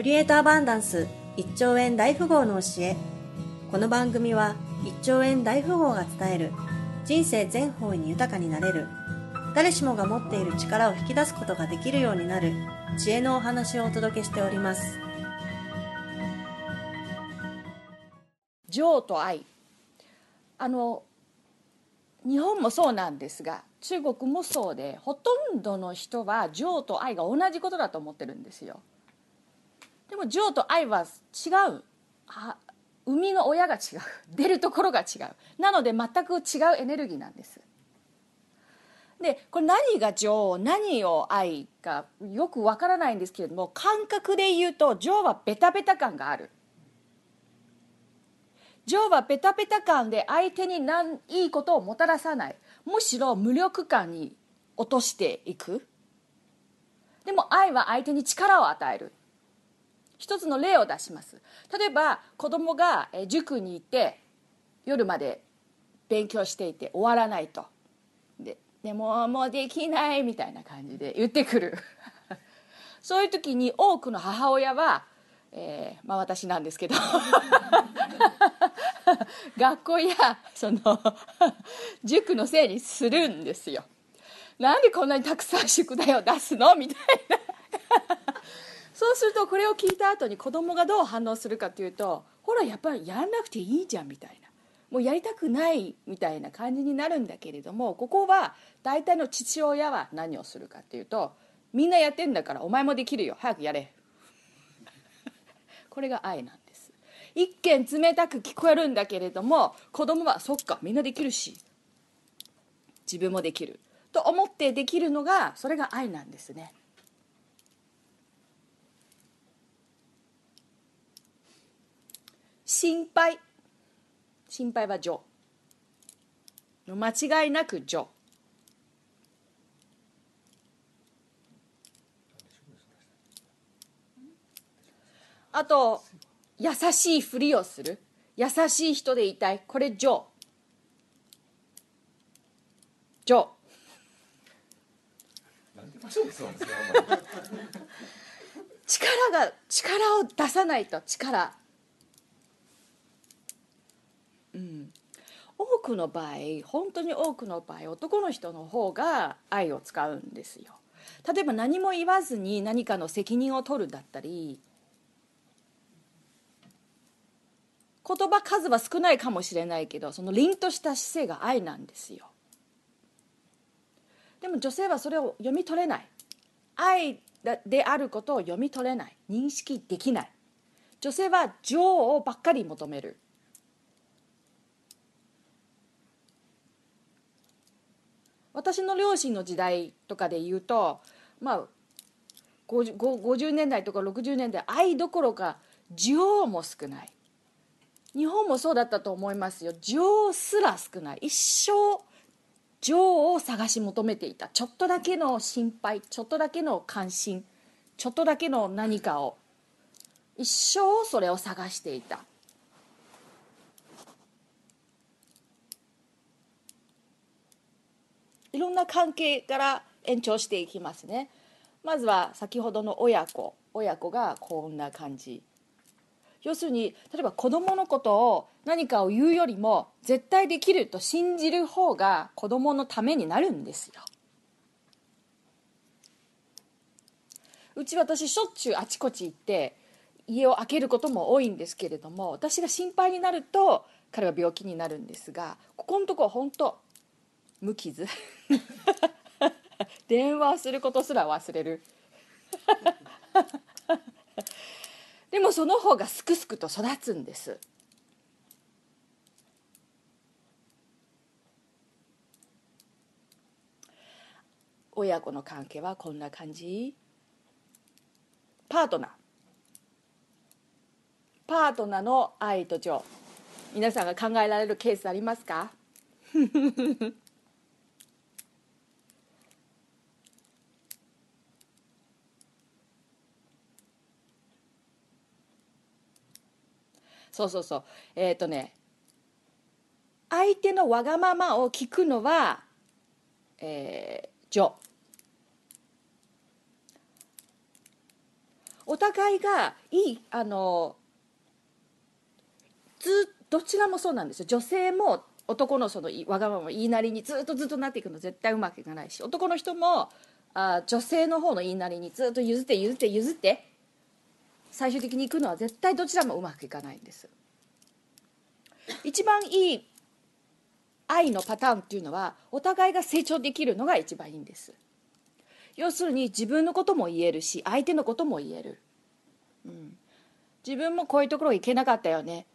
クリエイトアバンダンス1兆円大富豪の教え。この番組は1兆円大富豪が伝える人生全方位に豊かになれる。誰しもが持っている力を引き出すことができるようになる知恵のお話をお届けしております。情と愛。あの日本もそうなんですが中国もそうでほとんどの人は情と愛が同じことだと思ってるんですよ。でも情と愛は違う。あ生みの親が違う。出るところが違う。なので全く違うエネルギーなんです。でこれ何が情何を愛かよくわからないんですけれども感覚で言うと情はベタベタ感がある。情はペタペタ感で相手に何いいことをもたらさない。むしろ無力感に落としていく。でも愛は相手に力を与える。一つの例を出します。例えば子供が塾に行って夜まで勉強していて終わらないと。ででももうできないみたいな感じで言ってくる。そういう時に多くの母親は、えー、まあ私なんですけど 学校やその塾のせいにするんですよ。なんでこんなにたくさん宿題を出すの？みたいな。そうするとこれを聞いた後に子供がどう反応するかというとほらやっぱりやんなくていいじゃんみたいな。もうやりたくないみたいな感じになるんだけれどもここは大体の父親は何をするかっていうとみんなやってんだからお前もできるよ。早くやれ。これが愛なんです。一見冷たく聞こえるんだけれども子供はそっかみんなできるし自分もできる。と思ってできるのがそれが愛なんですね。心配。心配は情間違いなく情あと優しいふりをする。優しい人でいたい。これ情情 力が力を出さないと。力うん多くの場合本当に多くの場合男の人の方が愛を使うんですよ。例えば何も言わずに何かの責任を取るだったり言葉数は少ないかもしれないけどその凛とした姿勢が愛なんですよ。でも女性はそれを読み取れない。愛であることを読み取れない。認識できない。女性は情をばっかり求める。私の両親の時代とかで言うとまあ 50, 50年代とか60年代愛どころか情も少ない。日本もそうだったと思いますよ。情すら少ない。一生情を探し求めていた。ちょっとだけの心配ちょっとだけの関心ちょっとだけの何かを。一生それを探していた。ろんな関係から延長していきますね。まずは先ほどの親子。親子がこんな感じ。要するに例えば子供のことを何かを言うよりも絶対できると信じる方が子供のためになるんですよ。うち私しょっちゅうあちこち行って家を開けることも多いんですけれども私が心配になると彼は病気になるんですがここのところ本当無傷。電話することすら忘れる。でもその方がすくすくと育つんです。親子の関係はこんな感じ。パートナー。パートナーの愛と情。皆さんが考えられるケースありますか？そうそうそう。えっ、ー、とね相手のわがままを聞くのはえー、ジョお互いがいいあのずどちらもそうなんですよ。女性も男のそのわがまま言いなりにずっとずっとなっていくの絶対うまくいかないし男の人もあ女性の方の言いなりにずっと譲って譲って譲って最終的に行くのは絶対どちらもうまくいかないんです。一番いい愛のパターンっていうのはお互いが成長できるのが一番いいんです。要するに自分のことも言えるし相手のことも言える、うん、自分もこういうところいけなかったよね。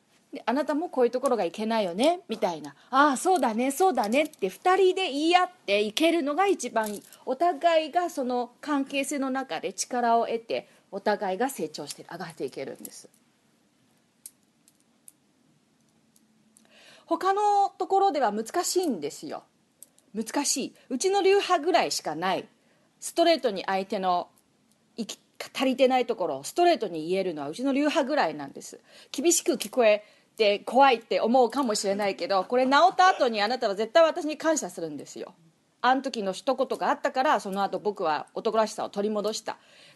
あなたもこういうところがいけないよね。みたいな。ああそうだねそうだね。って2人で言い合っていけるのが一番いい。お互いがその関係性の中で力を得てお互いが成長して上がっていけるんです。他のところでは難しいんですよ。難しい。うちの流派ぐらいしかない。ストレートに相手の足りてないところをストレートに言えるのはうちの流派ぐらいなんです。厳しく聞こえて怖いって思うかもしれないけどこれ治った後にあなたは絶対私に感謝するんですよ。あの時の一言があったからその後僕は男らしさを取り戻した。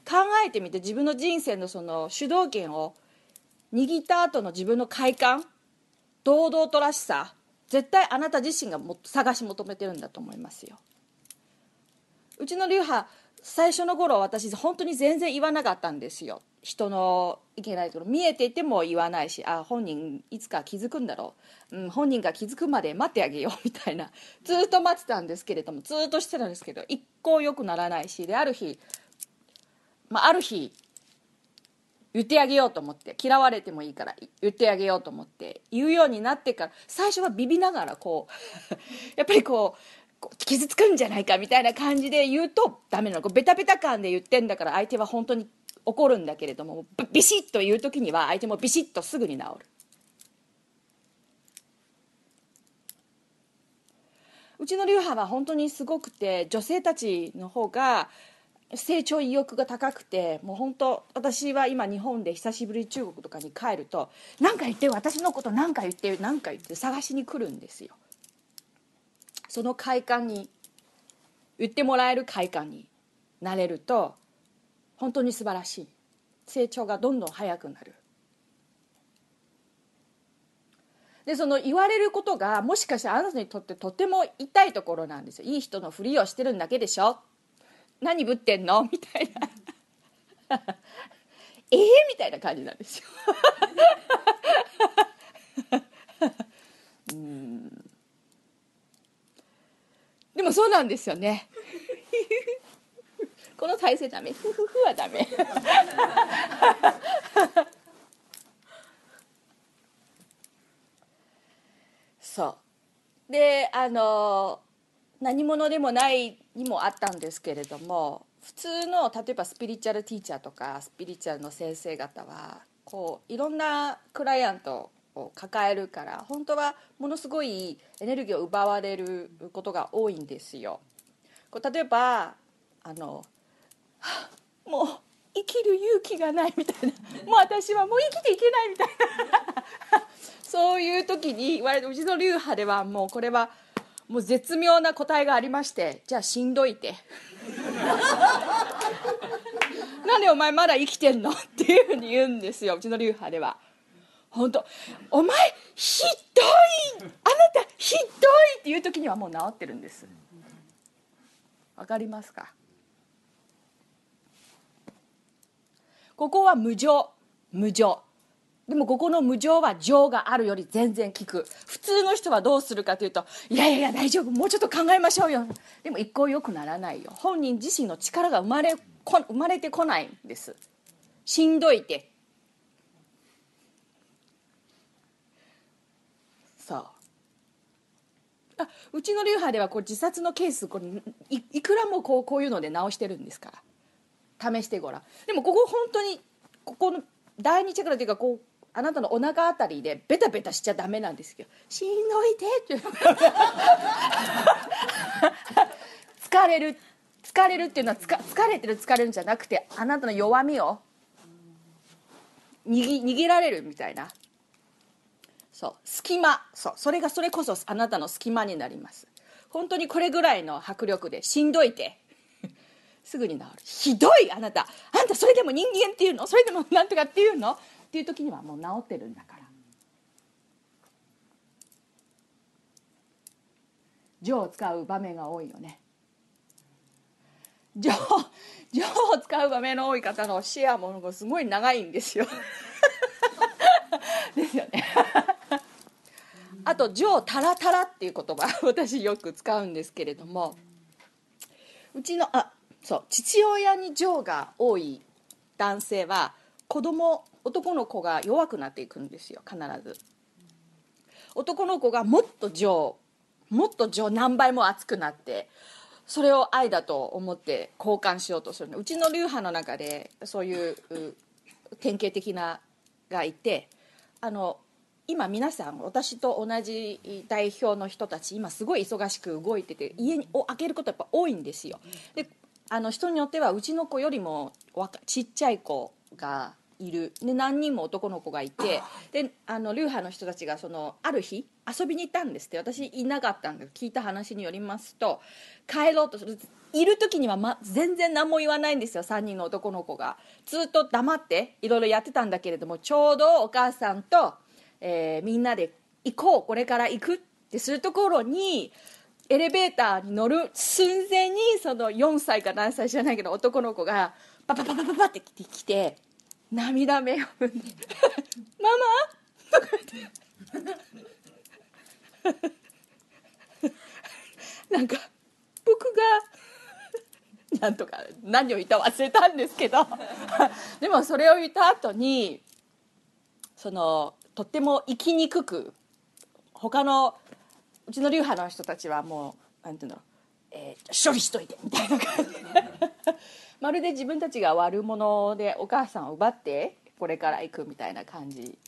考えてみて自分の人生のその主導権を握った後の自分の快感堂々とらしさ絶対あなた自身がも探し求めてるんだと思いますよ。うちの流派最初の頃私本当に全然言わなかったんですよ。人のいけないところ見えていても言わないしあ本人いつか気づくんだろう、うん、本人が気づくまで待ってあげようみたいな。ずっと待ってたんですけれどもずっとしてたんですけど一向良くならないしである日、まあ、ある日言ってあげようと思って嫌われてもいいから言ってあげようと思って言うようになってから最初はビビながらこう やっぱりこう傷つくんじゃないかみたいな感じで言うとダメなの。ベタベタ感で言ってんだから相手は本当に怒るんだけれどもビシッと言う時には相手もビシッとすぐに治る。うちの流派は本当にすごくて女性たちの方が成長意欲が高くてもう本当私は今日本で久しぶり中国とかに帰ると何か言って私のこと何か言って何か言って探しに来るんですよ。その快感に言ってもらえる快感になれると本当に素晴らしい。成長がどんどん早くなる。でその言われることがもしかしたらあなたにとってとても痛いところなんですよ。いい人のふりをしてるんだけでしょ。何ぶってんの？みたいな。ええみたいな感じなんですよ。うん。でもそうなんですよね。この体勢ダメ。ふふふはダメ。そう。であの何者でもないにもあったんですけれども普通の例えばスピリチュアルティーチャーとかスピリチュアルの先生方はこういろんなクライアントを抱えるから本当はものすごいエネルギーを奪われることが多いんですよ。こう例えばあのもう生きる勇気がないみたいな。もう私はもう生きていけないみたいな。そういう時に言われてうちの流派ではもうこれはもう絶妙な答えがありまして。じゃあしんどいて。なんでお前まだ生きてんの？っていうふうに言うんですよ。うちの流派では。本当。お前ひどい。あなたひどいっていう時にはもう治ってるんです。わかりますか？ここは無常無常でもここの無常は情があるより全然効く。普通の人はどうするかというといやいやいや大丈夫。もうちょっと考えましょうよ。でも一向よくならないよ。本人自身の力が生まれこ生まれてこないんです。しんどいて。そう。あうちの流派ではこう自殺のケースこれいいくらもこうこういうので直してるんですから。試してごらん。でもここ本当にここの第二チャクラというかこうあなたのお腹あたりでベタベタしちゃダメなんですけど「しんどいて」って。疲れる疲れるっていうのは疲れてる疲れるんじゃなくてあなたの弱みを握握られるみたいな。そう。隙間。そう。それがそれこそあなたの隙間になります。本当にこれぐらいの迫力でしんどいて。すぐに治る。ひどいあなた。あんたそれでも人間っていうの？それでもなんとかっていうの？っていう時にはもう治ってるんだから「情」を使う場面が多いよね。情情を使う場面の多い方のシェアものすごい長いんですよ。ですよね。あと「情タラタラ」っていう言葉私よく使うんですけれども。うちのあそう父親に情が多い男性は子供男の子が弱くなっていくんですよ必ず。男の子がもっと情もっと情何倍も熱くなってそれを愛だと思って交換しようとするうちの流派の中でそういう典型的ながいてあの今皆さん私と同じ代表の人たち今すごい忙しく動いてて家を開けることやっぱ多いんですよ。であの人によってはうちの子よりもちっちゃい子がいる。で何人も男の子がいてであの流派の人たちがそのある日遊びに行ったんですって私いなかったんで聞いた話によりますと帰ろうとするいる時には、ま、全然何も言わないんですよ3人の男の子が。ずっと黙っていろいろやってたんだけれどもちょうどお母さんとえー、みんなで行こうこれから行くってするところにエレベーターに乗る寸前にその4歳か何歳じゃないけど男の子がパパパパパパって来て涙目を踏んで「ママ!」とか言ってなんか僕がなんとか何を言った忘れたんですけどでもそれを言った後にそのとっても生きにくく他のうちの流派の人たちはもうなんていうの、えー、処理しといてみたいな感じ。まるで自分たちが悪者でお母さんを奪ってこれから行くみたいな感じ。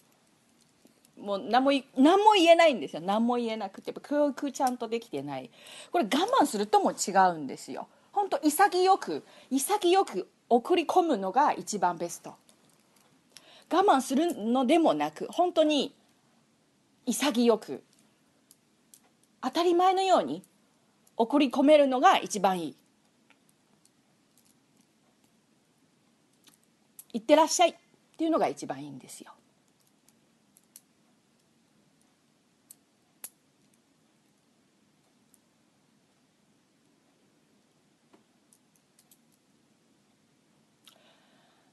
もう何も何も言えないんですよ。何も言えなくて。教育ちゃんとできてない。これ我慢するとも違うんですよ。本当潔く潔く送り込むのが一番ベスト。我慢するのでもなく本当に潔く当たり前のように送り込めるのが一番いい「いってらっしゃい」っていうのが一番いいんですよ。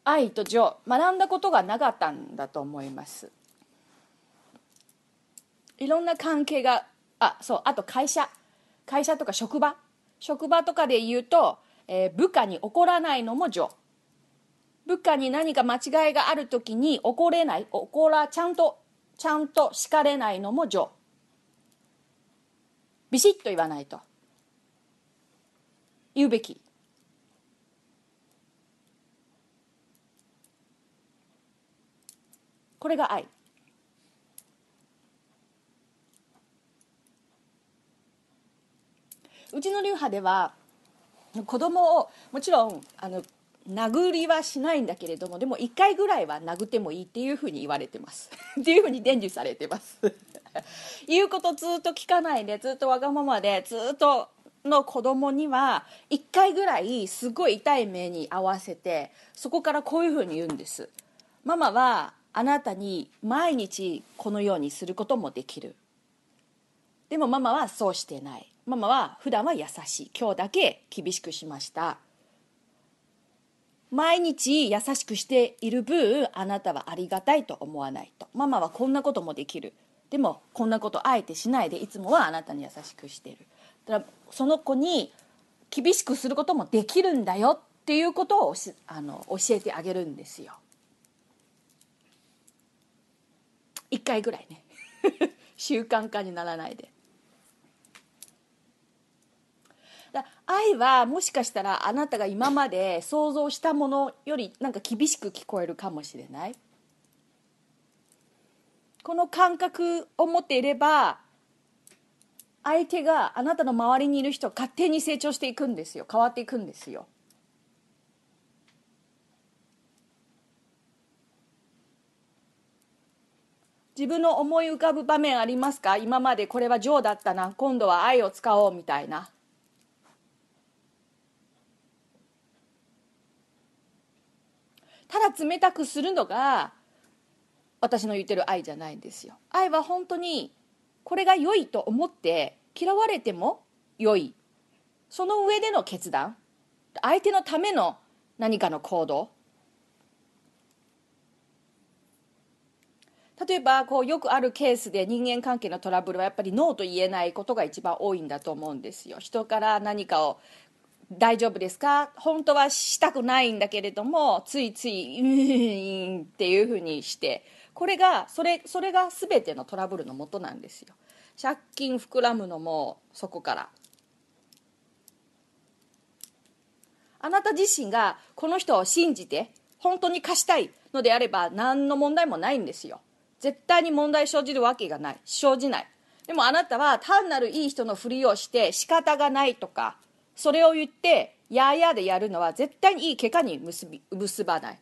愛と情学んだことがなかったんだと思います。いろんな関係があそうあと会社。会社とか職場。職場とかで言うと、えー、部下に怒らないのも情部下に何か間違いがある時に怒れない。怒らちゃんとちゃんと叱れないのも情ビシッと言わないと。言うべき。これが愛。うちの流派では子供をもちろんあの殴りはしないんだけれどもでも1回ぐらいは殴ってもいいっていうふうに言われてます。っていうふうに伝授されてます。言うことずっと聞かないでずっとわがままでずっとの子供には1回ぐらいすごい痛い目に合わせてそこからこういうふうに言うんです。ママはあなたに毎日このようにすることもできる。でもママはそうしてない。ママは普段は優しい。今日だけ厳しくしました。毎日優しくしている分あなたはありがたいと思わないと。ママはこんなこともできる。でもこんなことあえてしないでいつもはあなたに優しくしている。だからその子に厳しくすることもできるんだよっていうことをあの教えてあげるんですよ。1回ぐらいね。習慣化にならないで。愛はもしかしたらあなたが今まで想像したものよりなんか厳しく聞こえるかもしれない。この感覚を持っていれば相手があなたの周りにいる人勝手に成長していくんですよ。変わっていくんですよ。自分の思い浮かぶ場面ありますか？今までこれはジョーだったな。今度は愛を使おうみたいな。ただ冷たくするのが私の言ってる愛じゃないんですよ。愛は本当にこれが良いと思って嫌われても良い。その上での決断。相手のための何かの行動。例えばこうよくあるケースで人間関係のトラブルはやっぱりノーと言えないことが一番多いんだと思うんですよ。人から何かを大丈夫ですか？本当はしたくないんだけれどもついつい「うん」っていうふうにして。これがそれそれが全てのトラブルのもとなんですよ。借金膨らむのもそこから。あなた自身がこの人を信じて本当に貸したいのであれば何の問題もないんですよ。絶対に問題生じるわけがない。生じない。でもあなたは単なるいい人のふりをして仕方がないとかそれを言ってややでやるのは絶対にいい結果に結び結ばない。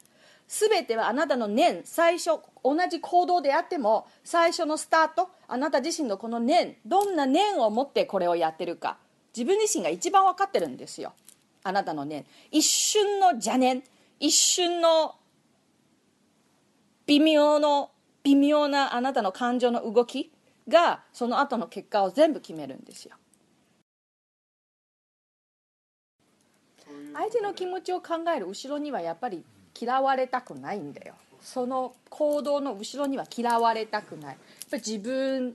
全てはあなたの念。最初同じ行動であっても最初のスタートあなた自身のこの念どんな念を持ってこれをやってるか自分自身が一番分かってるんですよ。あなたの念。一瞬の邪念一瞬の微妙の微妙なあなたの感情の動きがその後の結果を全部決めるんですよ。相手の気持ちを考える後ろにはやっぱり嫌われたくないんだよ。その行動の後ろには嫌われたくない。やっぱ自分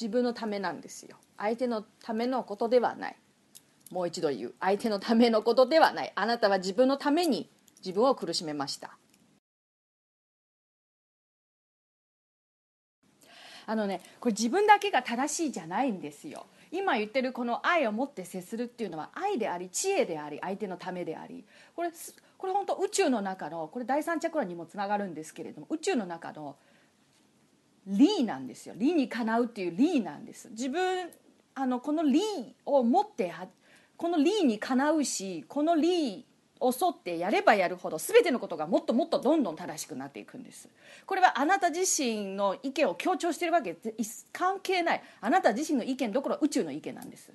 自分のためなんですよ。相手のためのことではない。もう一度言う。相手のためのことではない。あなたは自分のために自分を苦しめました。あのねこれ自分だけが正しいじゃないんですよ。今言ってるこの愛を持って接するっていうのは愛であり知恵であり相手のためでありこれこれ本当宇宙の中のこれ第三チャクラにもつながるんですけれども宇宙の中の理なんですよ。理にかなうっていう理なんです。自分あのこの理を持ってこの理にかなうしこの理を沿ってやればやるほど全てのことがもっともっとどんどん正しくなっていくんです。これはあなた自身の意見を強調しているわけ関係ない。あなた自身の意見どころ宇宙の意見なんです。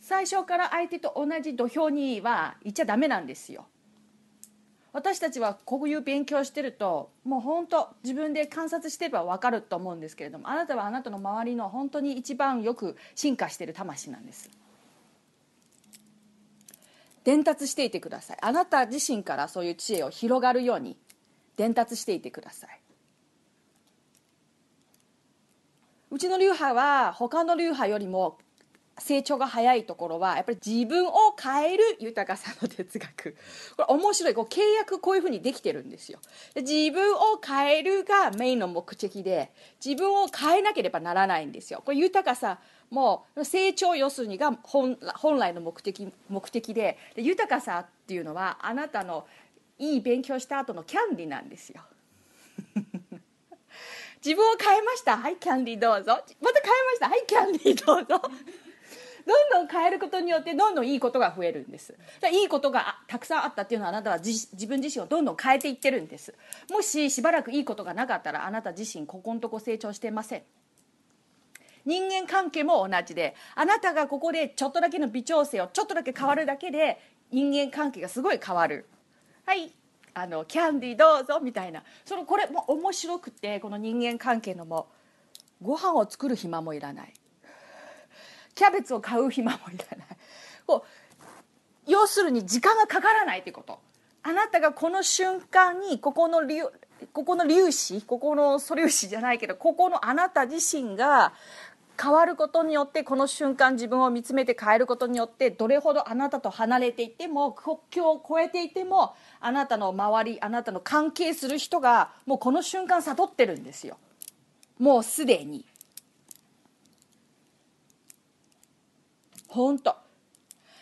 最初から相手と同じ土俵にはいちゃダメなんですよ。私たちはこういう勉強してるともう本当自分で観察してれば分かると思うんですけれどもあなたはあなたの周りの本当に一番よく進化してる魂なんです。伝達していてください。あなた自身からそういう知恵を広がるように伝達していてください。うちの流派は他の流派よりも成長が早いところはやっぱり自分を変える豊かさの哲学。これ面白い。こう契約こういうふうにできてるんですよ。自分を変えるがメインの目的で自分を変えなければならないんですよ。これ豊かさもう成長要するにが本来の目的目的でで豊かさっていうのはあなたのいい勉強した後のキャンディーなんですよ。自分を変えました。はいキャンディーどうぞ。また変えました。はいキャンディーどうぞ。どんどん変えることによってどんどんいいことが増えるんです。いいことがたくさんあったっていうのはあなたは自分自身をどんどん変えていってるんです。もししばらくいいことがなかったらあなた自身ここのとこ成長してません。人間関係も同じであなたがここでちょっとだけの微調整をちょっとだけ変わるだけで人間関係がすごい変わる。はい。あのキャンディーどうぞみたいな。そのこれも面白くてこの人間関係のもご飯を作る暇もいらない。キャベツを買う暇もいらない。こう要するに時間がかからないってこと。あなたがこの瞬間にここのここの粒子ここの素粒子じゃないけどここのあなた自身が変わることによってこの瞬間自分を見つめて変えることによってどれほどあなたと離れていても国境を越えていてもあなたの周りあなたの関係する人がもうこの瞬間悟ってるんですよ。もうすでに。本当。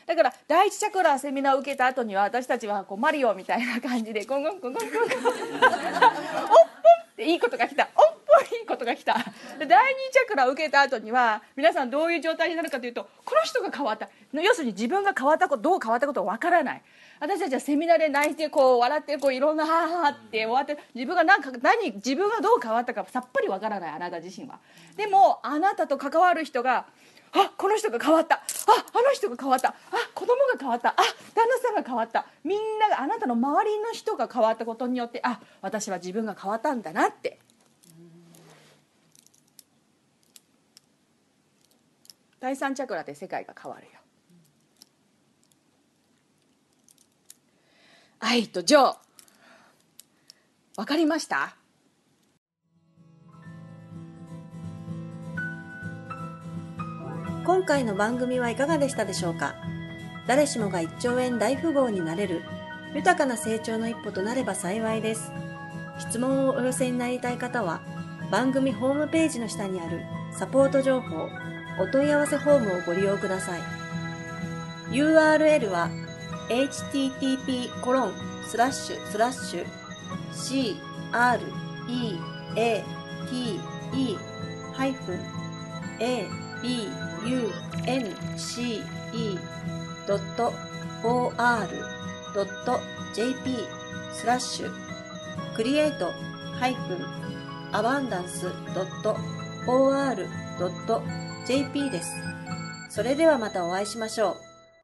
だから第一チャクラセミナーを受けた後には私たちはこうマリオみたいな感じでゴンゴンゴンゴンゴンゴンおっぽんっていいことが来たおっぽんいいことが来たで第二チャクラを受けた後には皆さんどういう状態になるかというとこの人が変わった要するに自分が変わったことどう変わったことわからない私たちはセミナーで泣いてこう笑ってこういろんな「はあは」って終わって自分が何か何自分がどう変わったかさっぱりわからないあなた自身はでもあなたと関わる人があこの人が変わった。ああの人が変わった。あ子供が変わった。あ旦那さんが変わった。みんながあなたの周りの人が変わったことによってあ私は自分が変わったんだなって。第三チャクラで世界が変わるよ。愛と情。わかりました？今回の番組はいかがでしたでしょうか？誰しもが1兆円大富豪になれる豊かな成長の一歩となれば幸いです。質問をお寄せになりたい方は番組ホームページの下にあるサポート情報お問い合わせフォームをご利用ください。URL は http コロンスラッシュスラッシュ c r e a t e ハイフン a b unce.or.jp スラッシュクリエイトハイプンアバンダンス .or.jp です。それではまたお会いしましょう。